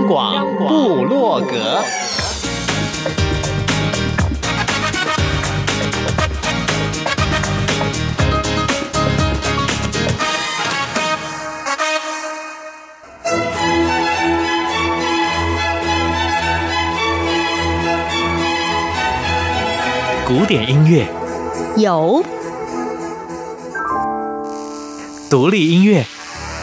央广布洛格，古典音乐。有，独立音乐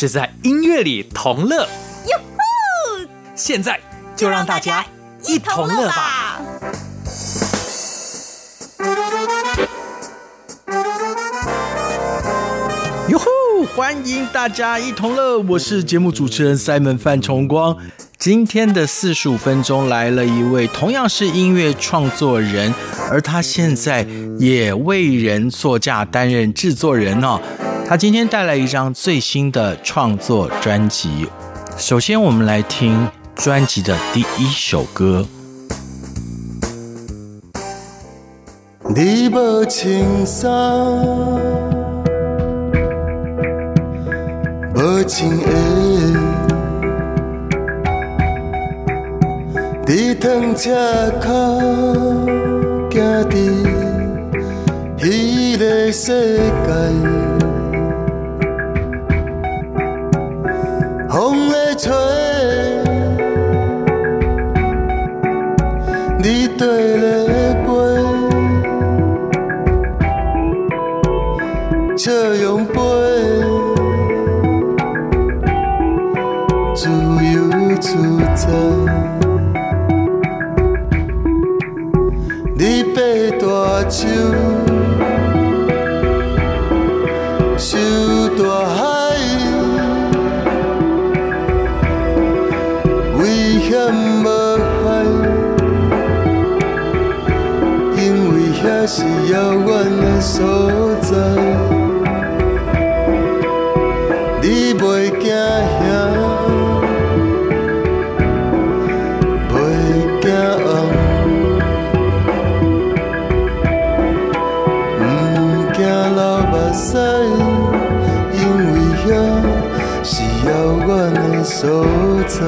是在音乐里同乐。哟呼！现在就让大家一同乐吧。哟呼！欢迎大家一同乐，我是节目主持人 Simon 范崇光。今天的四十五分钟来了一位同样是音乐创作人，而他现在也为人作嫁，担任制作人哦。他今天带来一张最新的创作专辑。首先，我们来听专辑的第一首歌。你无穿衫，无穿鞋，你趟车口行伫彼个世界。风在吹，远的所在。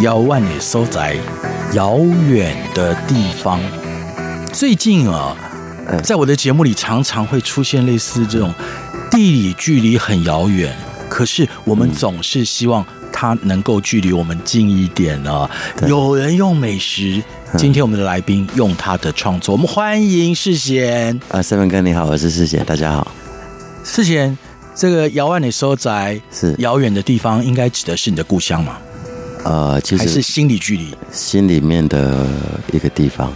遥万里收窄，遥远的地方。最近啊，在我的节目里常常会出现类似这种地理距离很遥远，可是我们总是希望它能够距离我们近一点啊。有人用美食，今天我们的来宾用他的创作，我们欢迎世贤啊，三文哥你好，我是世贤，大家好。世贤，这个遥万的收宅是遥远的地方，应该指的是你的故乡吗？呃，其实还是心理距离，心里面的一个地方，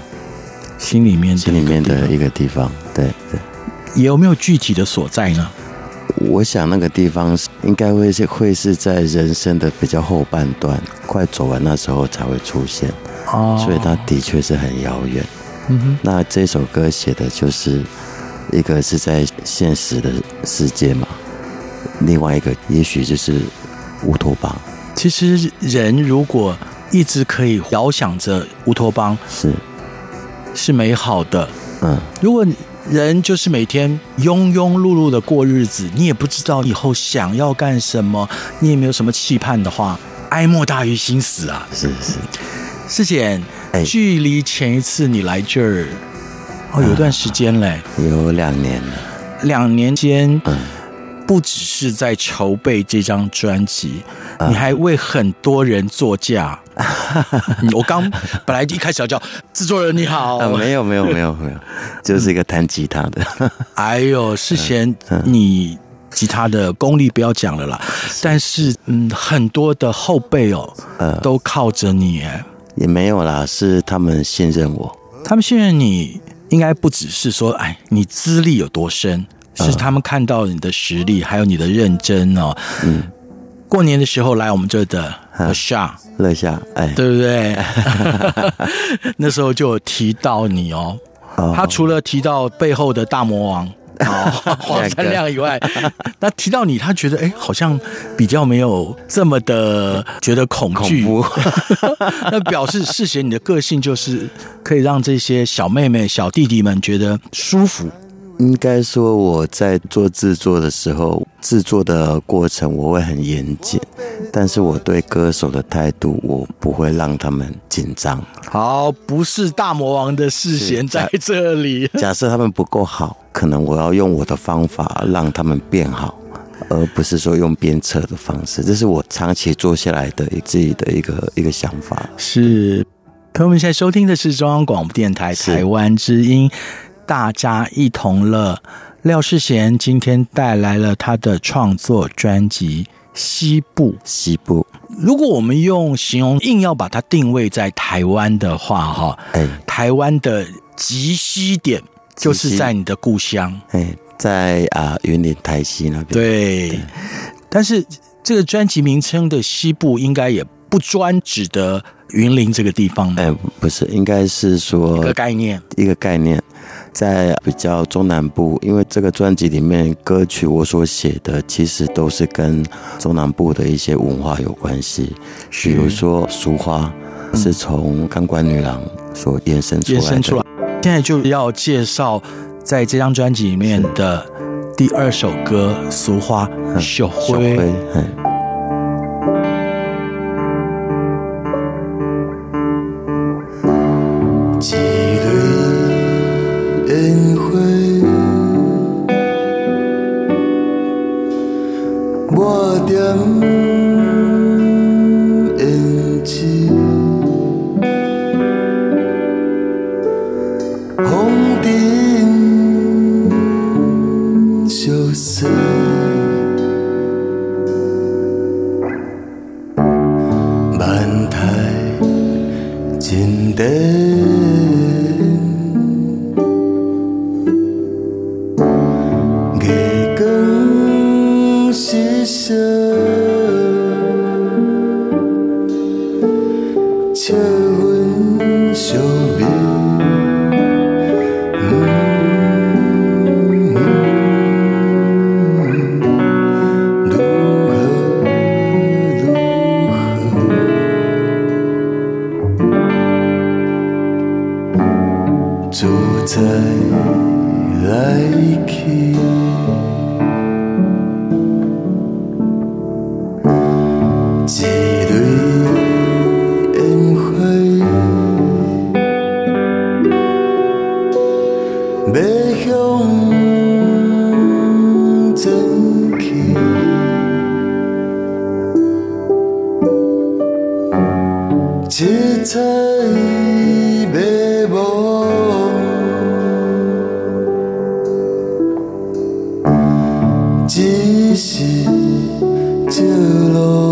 心里面心里面的一个地方，对对。有没有具体的所在呢？我想那个地方应该会是会是在人生的比较后半段，快走完那时候才会出现，哦，所以它的确是很遥远。嗯哼，那这首歌写的就是一个是在现实的世界嘛，另外一个也许就是乌托邦。其实人如果一直可以遥想着乌托邦，是是美好的。嗯，如果人就是每天庸庸碌碌的过日子，你也不知道以后想要干什么，你也没有什么期盼的话，哀莫大于心死啊！是是，世贤，哎，距离前一次你来这儿，哦，有段时间嘞，有两年了。两年间，嗯。不只是在筹备这张专辑，你还为很多人作嫁。我刚本来一开始要叫制作人你好，没有没有没有没有，就是一个弹吉他的。哎呦，世贤，你吉他的功力不要讲了啦。但是嗯，很多的后辈哦，都靠着你。也没有啦，是他们信任我，他们信任你。应该不只是说，哎，你资历有多深，是他们看到你的实力，还有你的认真哦。嗯，过年的时候来我们这的乐夏，乐夏，哎，对不对？那时候就有提到你哦。他除了提到背后的大魔王。哦，黄三亮以外，那提到你，他觉得哎，好像比较没有这么的觉得恐惧。那表示世贤你的个性就是可以让这些小妹妹、小弟弟们觉得舒服。应该说我在做制作的时候，制作的过程我会很严谨，但是我对歌手的态度，我不会让他们紧张。好，不是大魔王的世贤在这里。假设他们不够好，可能我要用我的方法让他们变好，而不是说用鞭策的方式。这是我长期做下来的自己的一个一个想法。是，朋友们现在收听的是中央广播电台台湾之音。大家一同乐，廖世贤今天带来了他的创作专辑《西部》。西部，如果我们用形容，硬要把它定位在台湾的话，哈，哎，台湾的极西点就是在你的故乡，哎，在啊云林台西那边。对，对，但是这个专辑名称的《西部》应该也不专指的云林这个地方吧？哎，不是，应该是说一个概念，一个概念。在比较中南部，因为这个专辑里面歌曲我所写的，其实都是跟中南部的一些文化有关系。比如说，俗花是从钢管女郎所延伸出来的。现在就要介绍在这张专辑里面的第二首歌《俗花》，小辉。一切美梦，只是照路。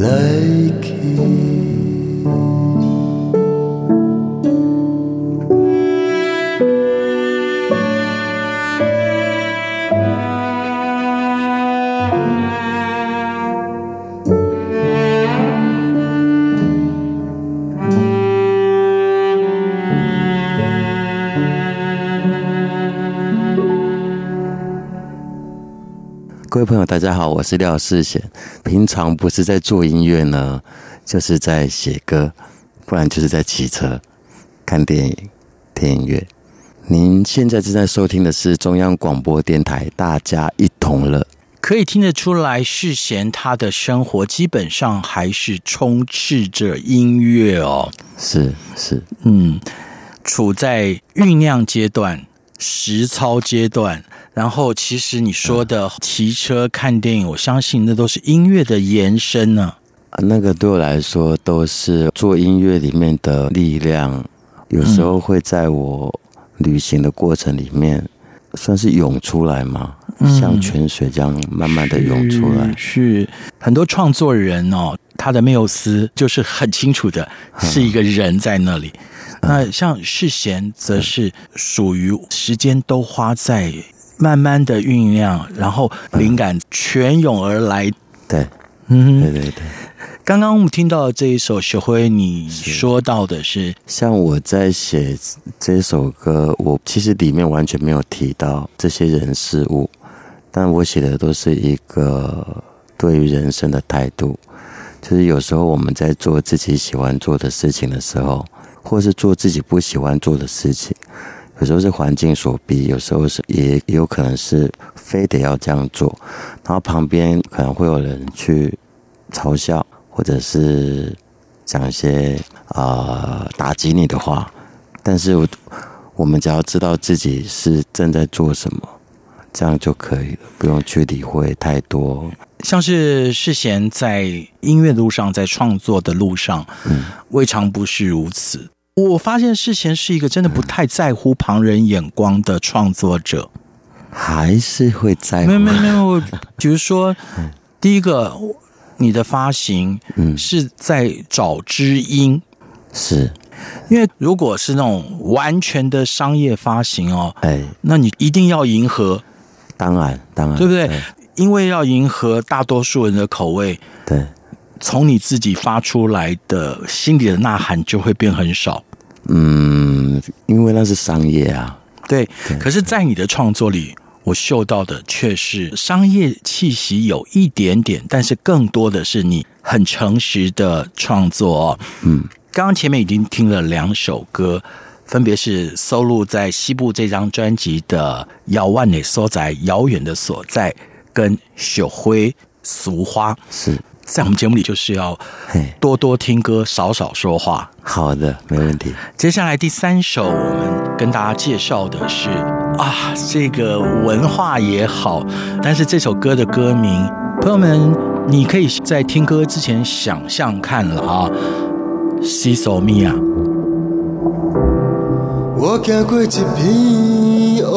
各位朋友，大家好，我是廖世贤。平常不是在做音乐呢，就是在写歌，不然就是在骑车、看电影、听音乐。您现在正在收听的是中央广播电台《大家一同乐》，可以听得出来，世贤他的生活基本上还是充斥着音乐哦。是是，嗯，处在酝酿阶段。实操阶段，然后其实你说的骑车看电影，我相信那都是音乐的延伸呢。啊，那个对我来说都是做音乐里面的力量，有时候会在我旅行的过程里面，算是涌出来嘛，像泉水这样慢慢的涌出来。是，是。很多创作人哦，他的缪斯就是很清楚的，是一个人在那里。那像世贤，则是属于时间都花在慢慢的酝酿，然后灵感泉涌而来。对，嗯，对对对。刚刚我们听到的这一首雪辉，你说到的是，像我在写这首歌，我其实里面完全没有提到这些人事物，但我写的都是一个对于人生的态度，就是有时候我们在做自己喜欢做的事情的时候。或是做自己不喜欢做的事情，有时候是环境所逼，有时候是也有可能是非得要这样做，然后旁边可能会有人去嘲笑，或者是讲一些啊、打击你的话，但是我我们只要知道自己是正在做什么，这样就可以了，不用去理会太多。像是世贤在音乐路上，在创作的路上，嗯，未尝不是如此。我发现世贤是一个真的不太在乎旁人眼光的创作者，还是会在乎？没有没有没有。比如说，第一个，你的发行，嗯，是在找知音，是因为如果是那种完全的商业发行哦，哎，那你一定要迎合，当然当然，对不对？因为要迎合大多数人的口味，对，从你自己发出来的心里的呐喊就会变很少。嗯，因为那是商业啊。对，对，可是，在你的创作里，我嗅到的却是商业气息有一点点，但是更多的是你很诚实的创作。嗯，刚刚前面已经听了两首歌，分别是收录在《西部》这张专辑的《遥远的所在》，遥远的所在。跟雪灰俗花是在我们节目里，就是要多多听歌，少少说话。好的，没问题。接下来第三首，我们跟大家介绍的是啊，这个文化也好，但是这首歌的歌名，朋友们，你可以在听歌之前想象看了啊。西索米亚，我走过一片黑暗。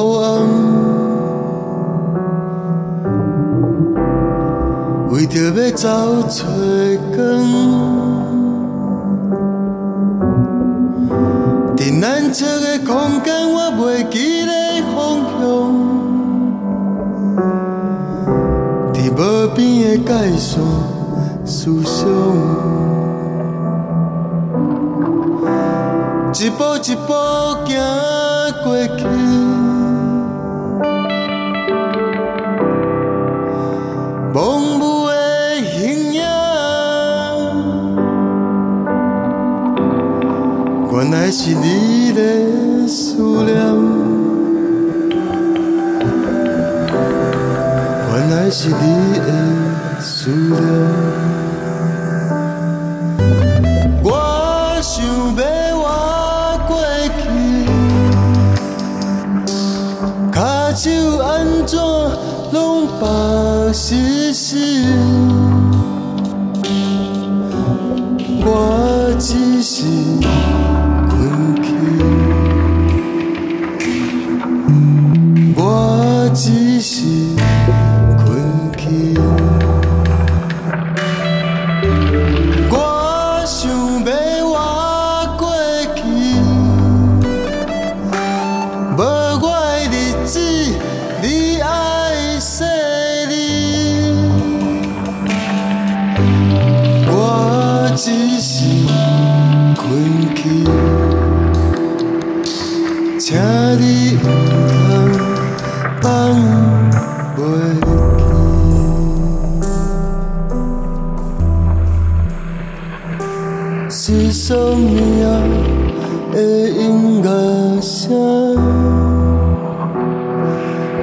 为着要走找光，在难测的空间，我袂记得方向。在无边的界线思想，一步一步行过去，模糊的形影，原来是你的思念，原来是你的思念。拢白湿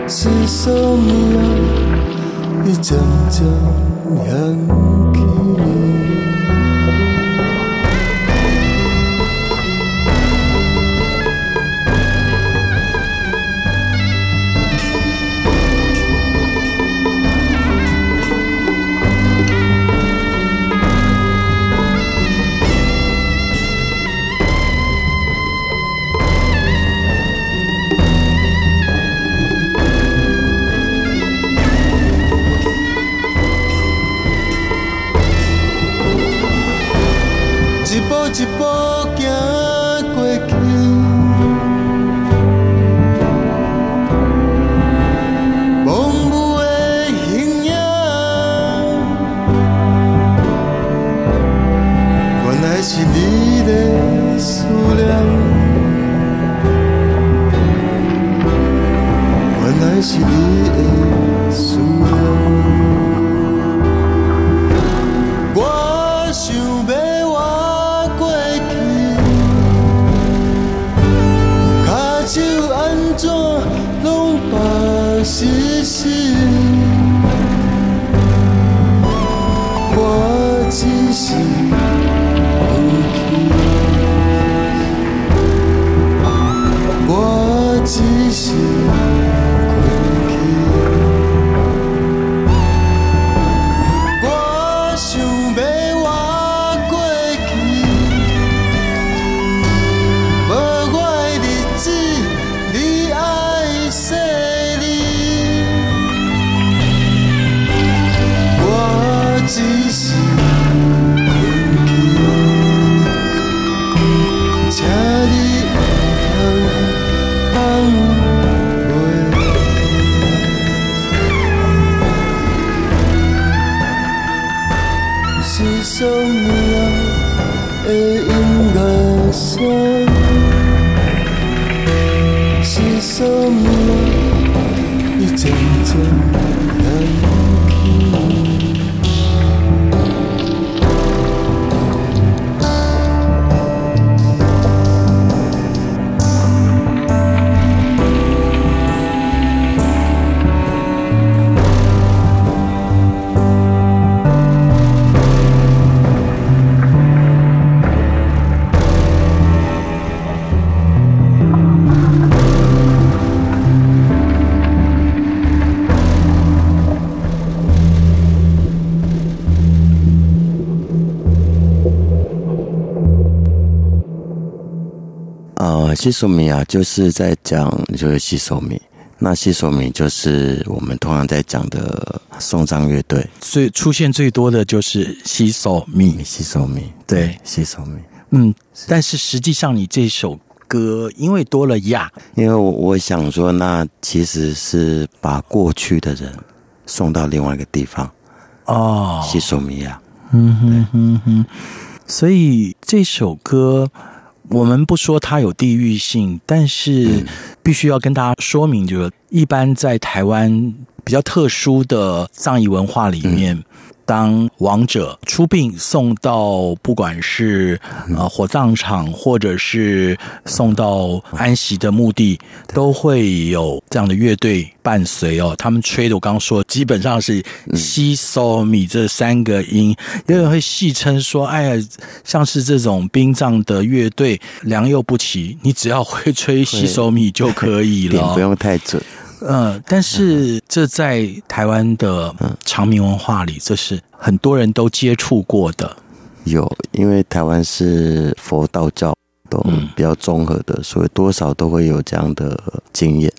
시선이야 이 점점 향기 西索米亚就是在讲，就是西索米。那西索米就是我们通常在讲的送葬乐队，所以出现最多的就是西索米。西索米，对，西索米。嗯，但是实际上你这首歌因为多了亚，因为我我想说，那其实是把过去的人送到另外一个地方哦。西索米亚，嗯哼哼哼，所以这首歌。我们不说它有地域性，但是必须要跟大家说明，就是一般在台湾比较特殊的葬仪文化里面。嗯当亡者出殡送到不管是呃火葬场，或者是送到安息的墓地，都会有这样的乐队伴随哦。他们吹的我刚刚说，基本上是西索米这三个音，有 人会戏称说：“哎呀，像是这种殡葬的乐队良莠不齐，你只要会吹西索米就可以了，不用太准。”嗯，但是这在台湾的长明文化里，这是很多人都接触过的。有，因为台湾是佛道教都比较综合的，所以多少都会有这样的经验。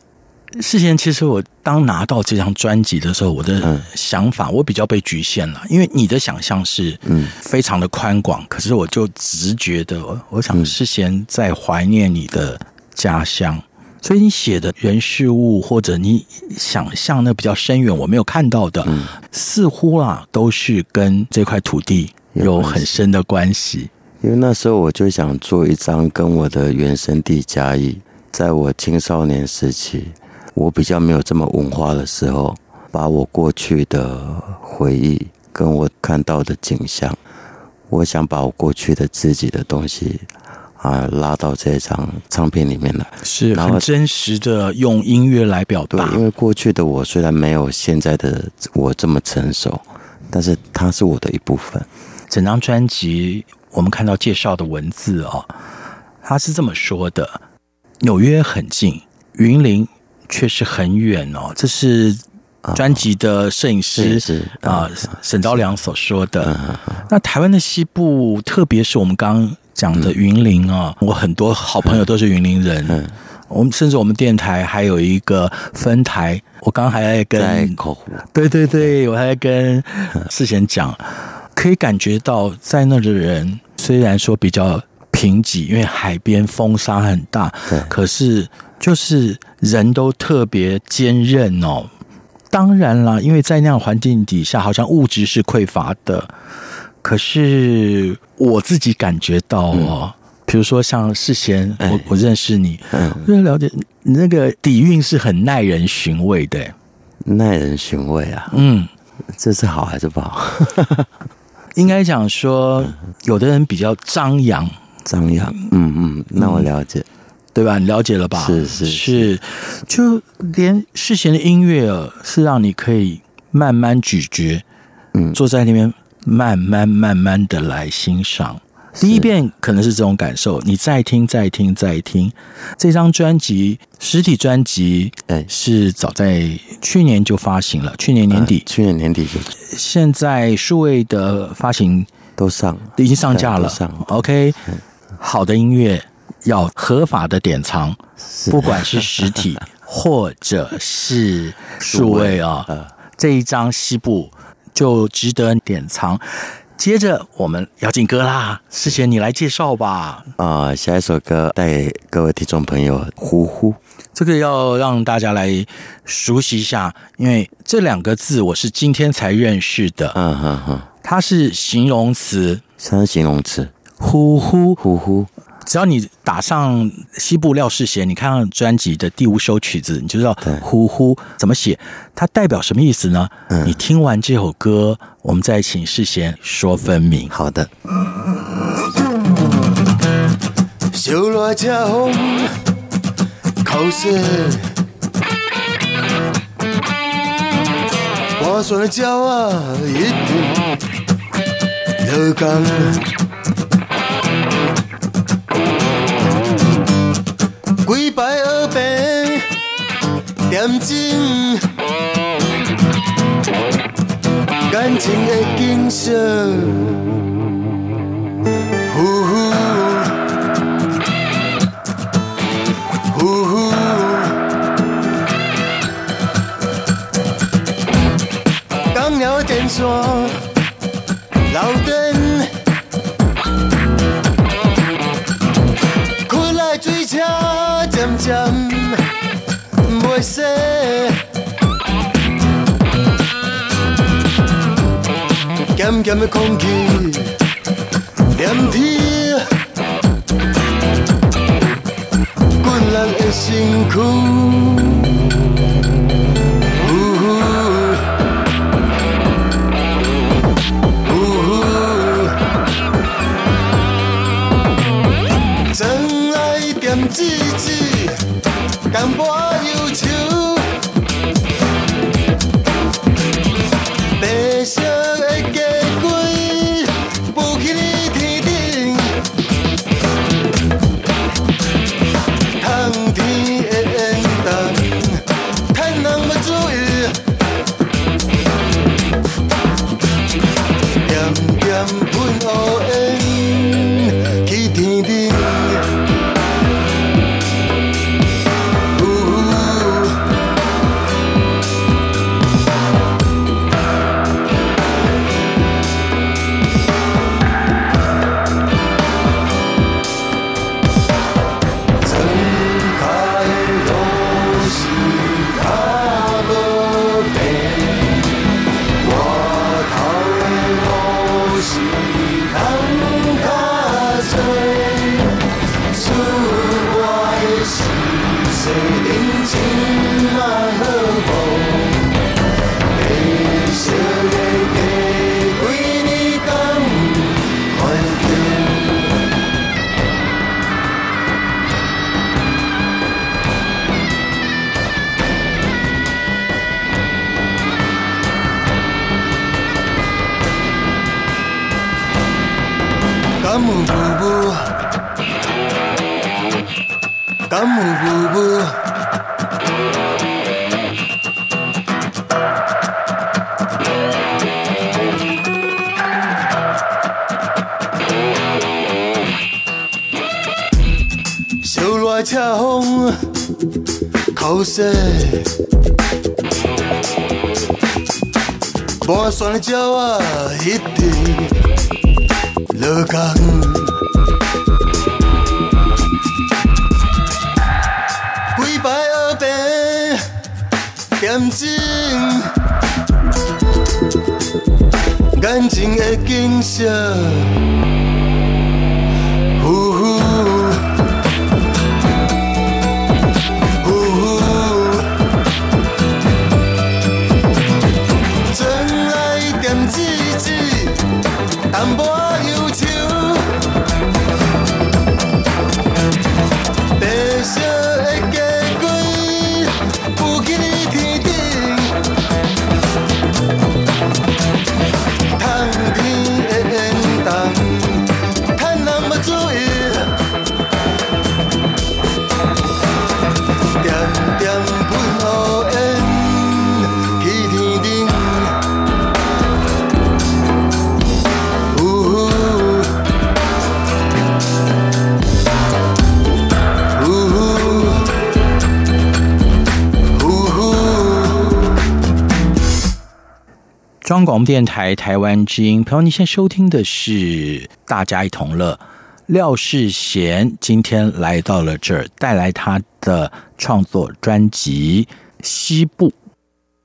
世贤，其实我当拿到这张专辑的时候，我的想法我比较被局限了，因为你的想象是嗯非常的宽广，可是我就直觉的，我想世贤在怀念你的家乡。所以你写的人事物，或者你想象那比较深远，我没有看到的，嗯、似乎啊都是跟这块土地有很深的关系。因为那时候我就想做一张跟我的原生地嘉义，在我青少年时期，我比较没有这么文化的时候，把我过去的回忆跟我看到的景象，我想把我过去的自己的东西。啊，拉到这张唱片里面来，是很真实的，用音乐来表达。对，因为过去的我虽然没有现在的我这么成熟，但是它是我的一部分。整张专辑我们看到介绍的文字哦，他是这么说的：纽约很近，云林却是很远哦。这是专辑的摄影师是啊沈昭良所说的。那台湾的西部，特别是我们刚。讲的云林啊，我很多好朋友都是云林人。嗯，我们甚至我们电台还有一个分台，我刚刚还在跟在口湖，对对对，我还在跟世贤讲，可以感觉到在那的人虽然说比较贫瘠，因为海边风沙很大，对，可是就是人都特别坚韧哦。当然啦，因为在那样环境底下，好像物质是匮乏的。可是我自己感觉到哦，比如说像世贤，我我认识你，我就了解你那个底蕴是很耐人寻味的，耐人寻味啊，嗯，这是好还是不好？应该讲说，有的人比较张扬，张扬，嗯嗯，那我了解，对吧？你了解了吧？是是是，就连世贤的音乐是让你可以慢慢咀嚼，嗯，坐在那边。慢慢慢慢的来欣赏，第一遍可能是这种感受，你再听再听再听。这张专辑实体专辑，哎，是早在去年就发行了，去年年底，去年年底就。现在数位的发行都上，已经上架了。上 OK，好的音乐要合法的典藏，不管是实体 或者是数位啊，这一张西部。就值得典藏。接着我们要进歌啦，世贤你来介绍吧。啊、呃，下一首歌带给各位听众朋友，呼呼，这个要让大家来熟悉一下，因为这两个字我是今天才认识的。嗯哼哼，它是形容词，什么形容词？呼呼呼呼。只要你打上西部廖世贤，你看到专辑的第五首曲子，你就知道“呼呼”怎么写，它代表什么意思呢？嗯、你听完这首歌，我们再请世贤说分明。好的。几摆学病，点睛，感情的景色，呼呼，呼呼，刚了电线，袂洗，咸咸的空半酸央广播电台台湾之音，朋友，你现在收听的是《大家一同乐》。廖世贤今天来到了这儿，带来他的创作专辑《西部》。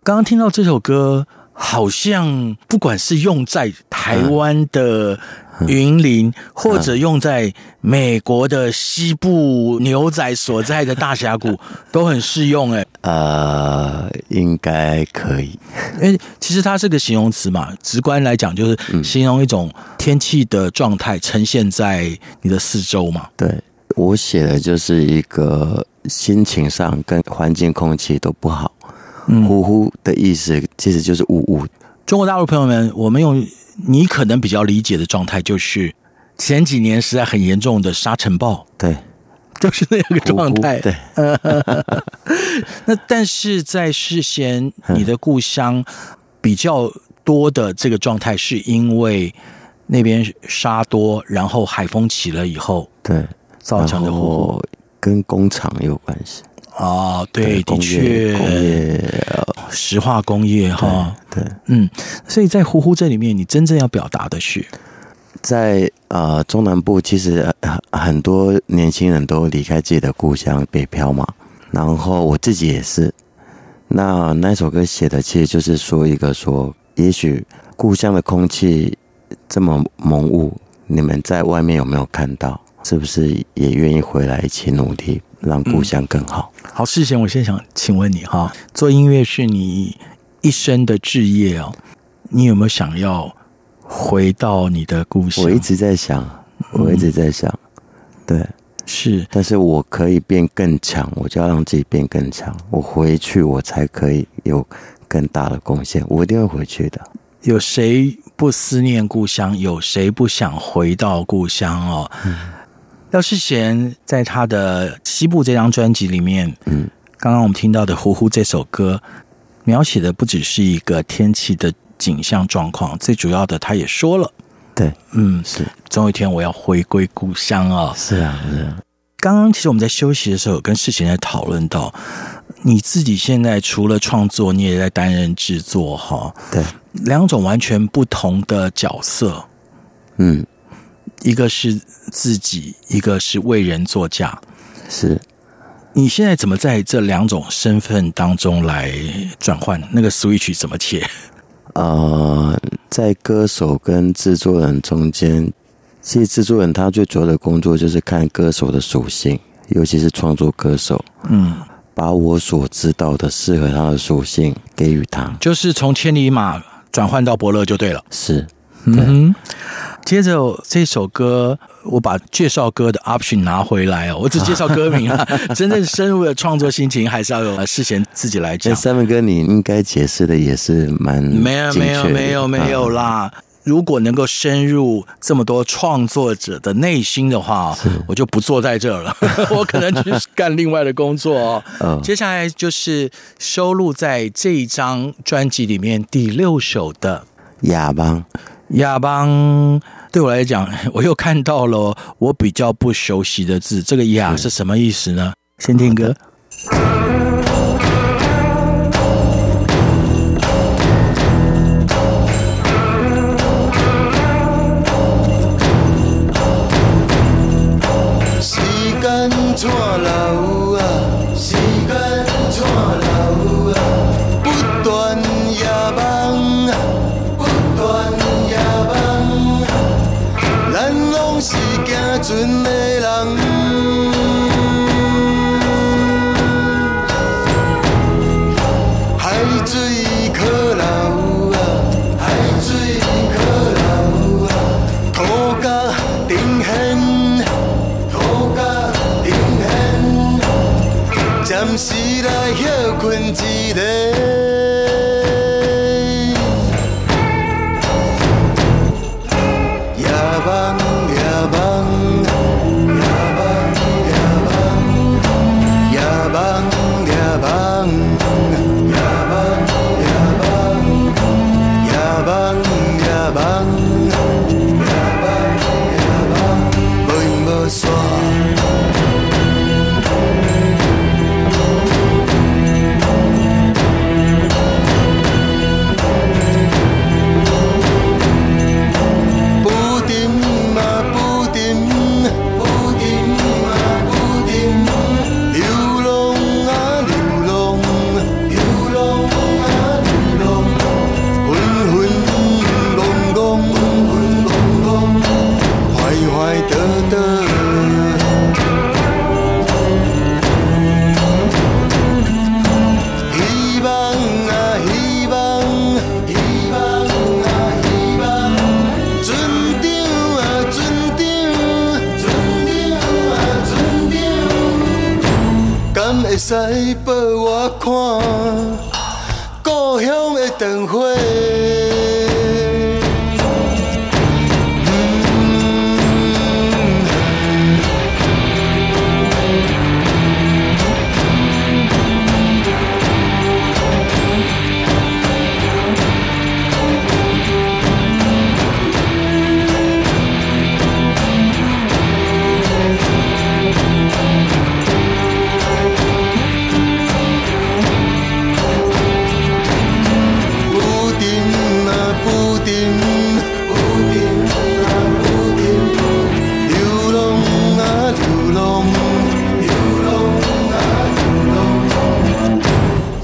刚刚听到这首歌，好像不管是用在台湾的云林，或者用在美国的西部牛仔所在的大峡谷，都很适用。哎，呃，应该可以。因为其实它是个形容词嘛，直观来讲就是形容一种天气的状态呈现在你的四周嘛。对，我写的就是一个心情上跟环境空气都不好，呼呼的意思其实就是呜呜。中国大陆朋友们，我们用你可能比较理解的状态，就是前几年实在很严重的沙尘暴，对，就是那个状态。对，那但是在事先你的故乡比较多的这个状态，是因为那边沙多，然后海风起了以后，对，造成的火跟工厂有关系。哦，对，的确，工业石化工业哈，对，对嗯，所以在呼呼这里面，你真正要表达的是，在呃中南部，其实很多年轻人都离开自己的故乡北漂嘛，然后我自己也是。那那首歌写的其实就是说一个说，也许故乡的空气这么蒙雾，你们在外面有没有看到？是不是也愿意回来一起努力，让故乡更好？嗯、好，事先，我先想请问你哈，做音乐是你一生的志业哦，你有没有想要回到你的故乡？我一直在想，我一直在想，嗯、对，是，但是我可以变更强，我就要让自己变更强。我回去，我才可以有更大的贡献。我一定会回去的。有谁不思念故乡？有谁不想回到故乡哦？嗯，廖世贤在他的《西部》这张专辑里面，嗯，刚刚我们听到的《呼呼》这首歌，描写的不只是一个天气的景象状况，最主要的，他也说了。对，嗯，是，总有一天我要回归故乡啊！是啊，是啊。刚刚其实我们在休息的时候，跟世贤在讨论到，你自己现在除了创作，你也在担任制作，哈，对，两种完全不同的角色，嗯，一个是自己，一个是为人作嫁，是。你现在怎么在这两种身份当中来转换？那个 switch 怎么切？呃，在歌手跟制作人中间，其实制作人他最主要的工作就是看歌手的属性，尤其是创作歌手，嗯，把我所知道的适合他的属性给予他，就是从千里马转换到伯乐就对了，是，嗯。接着这首歌，我把介绍歌的 option 拿回来哦，我只介绍歌名啊，真正深入的创作心情还是要有世贤自己来讲。三文哥，你应该解释的也是蛮没有没有没有没有啦。如果能够深入这么多创作者的内心的话，我就不坐在这儿了，我可能去干另外的工作哦。接下来就是收录在这一张专辑里面第六首的《亚邦》。亚邦对我来讲，我又看到了我比较不熟悉的字，这个“亚”是什么意思呢？先听歌。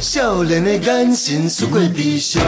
少年的眼神，输过悲伤。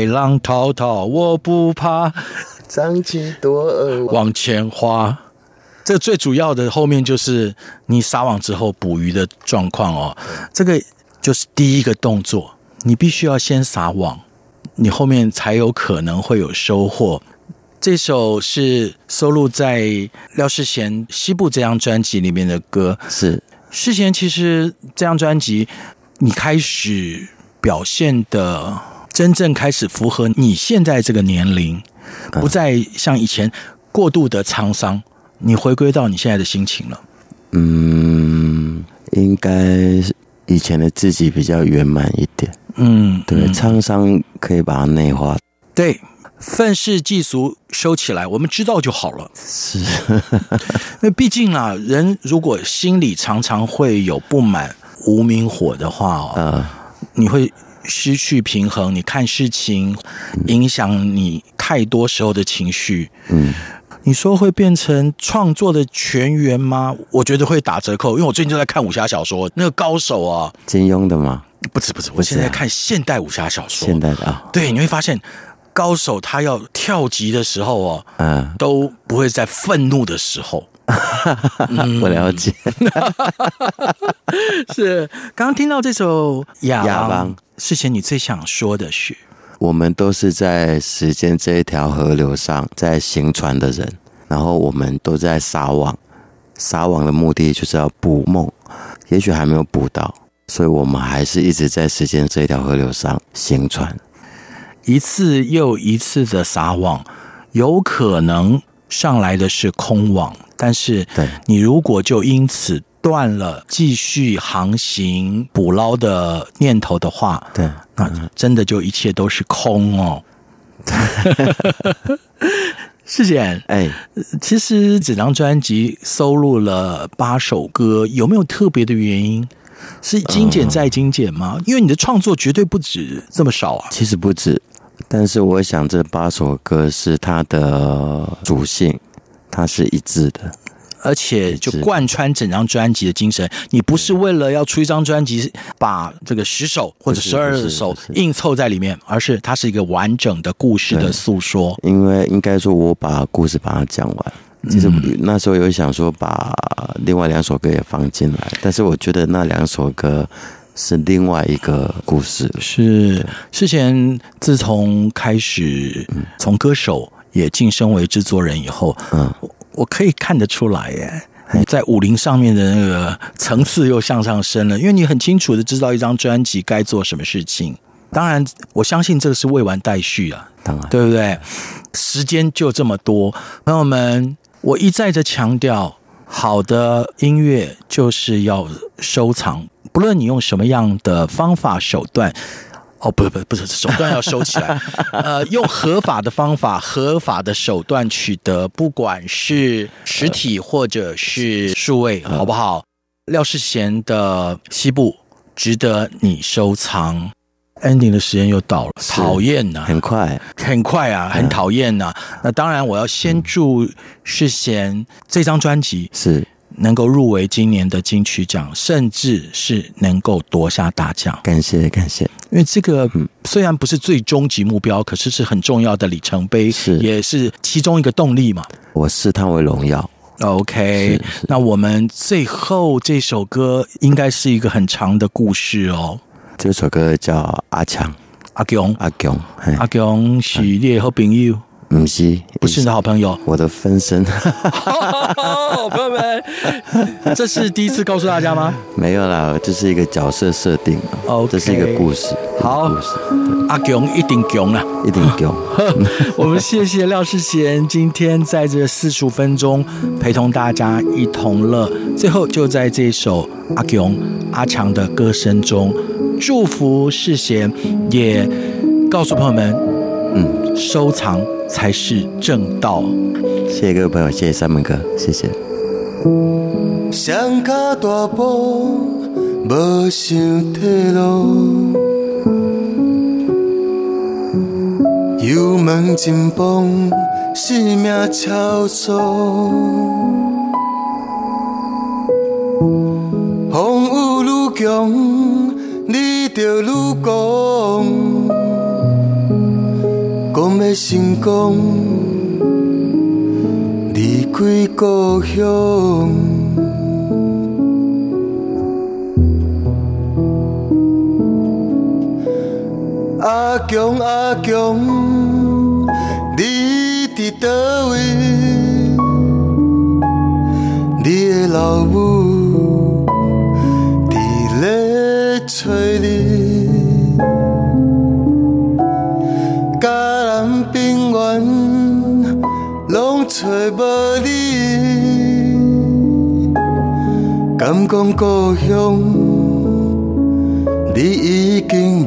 白浪滔滔，我不怕，张起多往前花。这最主要的后面就是你撒网之后捕鱼的状况哦。这个就是第一个动作，你必须要先撒网，你后面才有可能会有收获。这首是收录在廖世贤《西部》这张专辑里面的歌。是世贤，其实这张专辑你开始表现的真正开始符合你现在这个年龄，不再像以前过度的沧桑。你回归到你现在的心情了，嗯，应该以前的自己比较圆满一点，嗯，对，沧桑可以把它内化，对，愤世嫉俗收起来，我们知道就好了。是，因为毕竟啊，人如果心里常常会有不满、无名火的话哦，呃，你会失去平衡，你看事情影响你太多时候的情绪，嗯。你说会变成创作的全员吗？我觉得会打折扣，因为我最近就在看武侠小说，那个高手啊，金庸的吗？不是不是，我现在在看现代武侠小说。现代的啊，对，你会发现高手他要跳级的时候哦，嗯，都不会在愤怒的时候。我了解，是刚刚听到这首《亚亚邦》，世贤你最想说的是？我们都是在时间这一条河流上在行船的人，然后我们都在撒网，撒网的目的就是要捕梦，也许还没有捕到，所以我们还是一直在时间这一条河流上行船，一次又一次的撒网，有可能上来的是空网，但是你如果就因此断了继续航行捕捞的念头的话，对，那真的就一切都是空哦。世贤，哎，其实这张专辑收录了八首歌，有没有特别的原因？是精简再精简吗？因为你的创作绝对不止这么少啊。其实不止，但是我想这八首歌是它的主性，它是一致的。而且就贯穿整张专辑的精神，你不是为了要出一张专辑，把这个十首或者十二首硬凑在里面，而是它是一个完整的故事的诉说。因为应该说，我把故事把它讲完。其实那时候有想说把另外两首歌也放进来，但是我觉得那两首歌是另外一个故事。是之前自从开始从歌手也晋升为制作人以后，嗯。我可以看得出来耶，你在武林上面的那个层次又向上升了，因为你很清楚的知道一张专辑该做什么事情。当然，我相信这个是未完待续啊，当然，对不对？时间就这么多，朋友们，我一再的强调，好的音乐就是要收藏，不论你用什么样的方法手段。哦，不是不是不是，手段要收起来。呃，用合法的方法、合法的手段取得，不管是实体或者是数位，好不好？廖世贤的《西部》值得你收藏。Ending 的时间又到了，讨厌呐，很快，很快啊，很讨厌呐。那当然，我要先祝世贤这张专辑是。能够入围今年的金曲奖，甚至是能够夺下大奖，感谢感谢。因为这个虽然不是最终极目标，可是是很重要的里程碑，是也是其中一个动力嘛。我视它为荣耀。OK，那我们最后这首歌应该是一个很长的故事哦。这首歌叫阿强，阿强，阿强，阿强是你的好朋友。不是，不是你的好朋友，我的分身。朋友们，这是第一次告诉大家吗？没有啦，这是一个角色设定。哦，这是一个故事。好，故事。阿强一定强啊，一定强。我们谢谢廖世贤今天在这四十五分钟陪同大家一同乐。最后就在这首阿强阿强的歌声中，祝福世贤，也告诉朋友们，嗯，收藏。才是正道。谢谢各位朋友，谢谢三门哥，谢谢。双脚大步，无想退路，油门真放，生命超速，风雨愈强，你就愈狂。成功，离开故乡。阿强阿强，你伫佗位？你的老母敢讲故乡，你已经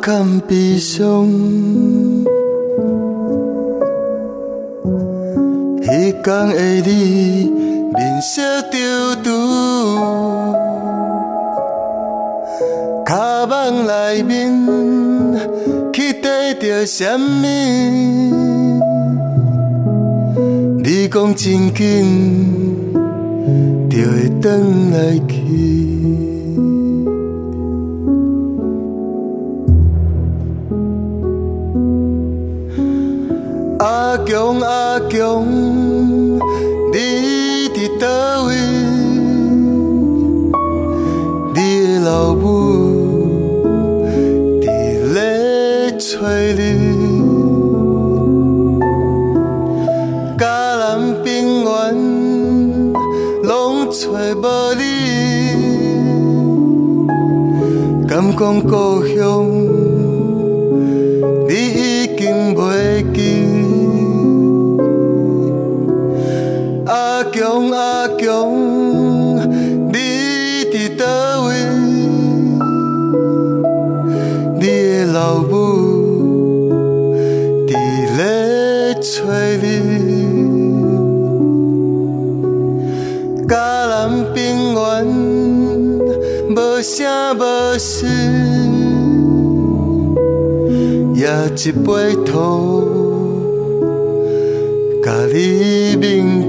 敢悲伤，彼天的你面色丢丢，卡网内面期待着什么？你讲真紧就会转来去。强阿强，你伫佗位？你的老母伫咧找你，嘉南平原拢找无你，敢讲故乡也一杯土，甲你铭。